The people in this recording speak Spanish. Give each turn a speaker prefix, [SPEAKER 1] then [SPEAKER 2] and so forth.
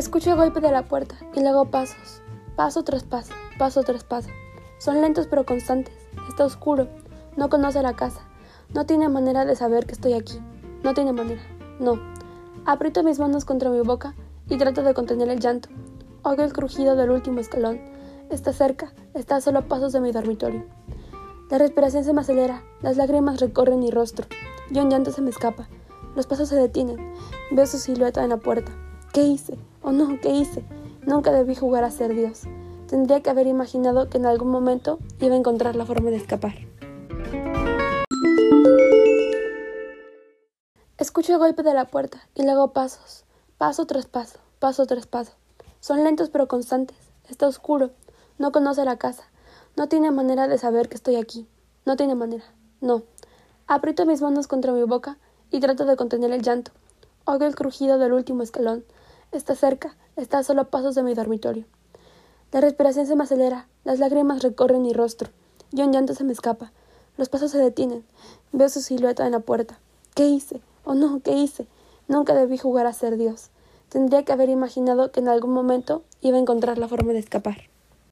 [SPEAKER 1] Escucho el golpe de la puerta y luego pasos, paso tras paso, paso tras paso. Son lentos pero constantes. Está oscuro. No conoce la casa. No tiene manera de saber que estoy aquí. No tiene manera. No. Aprieto mis manos contra mi boca y trato de contener el llanto. Oigo el crujido del último escalón. Está cerca. Está a solo pasos de mi dormitorio. La respiración se me acelera. Las lágrimas recorren mi rostro. Y un llanto se me escapa. Los pasos se detienen. Veo su silueta en la puerta. ¿Qué hice? Oh no, ¿qué hice? Nunca debí jugar a ser Dios. Tendría que haber imaginado que en algún momento iba a encontrar la forma de escapar. Escucho el golpe de la puerta y luego pasos, paso tras paso, paso tras paso. Son lentos pero constantes. Está oscuro. No conoce la casa. No tiene manera de saber que estoy aquí. No tiene manera. No. Aprieto mis manos contra mi boca y trato de contener el llanto. Oigo el crujido del último escalón. Está cerca, está a solo pasos de mi dormitorio. La respiración se me acelera, las lágrimas recorren mi rostro, y un llanto se me escapa. Los pasos se detienen. Veo su silueta en la puerta. ¿Qué hice? Oh no, ¿qué hice? Nunca debí jugar a ser Dios. Tendría que haber imaginado que en algún momento iba a encontrar la forma de escapar.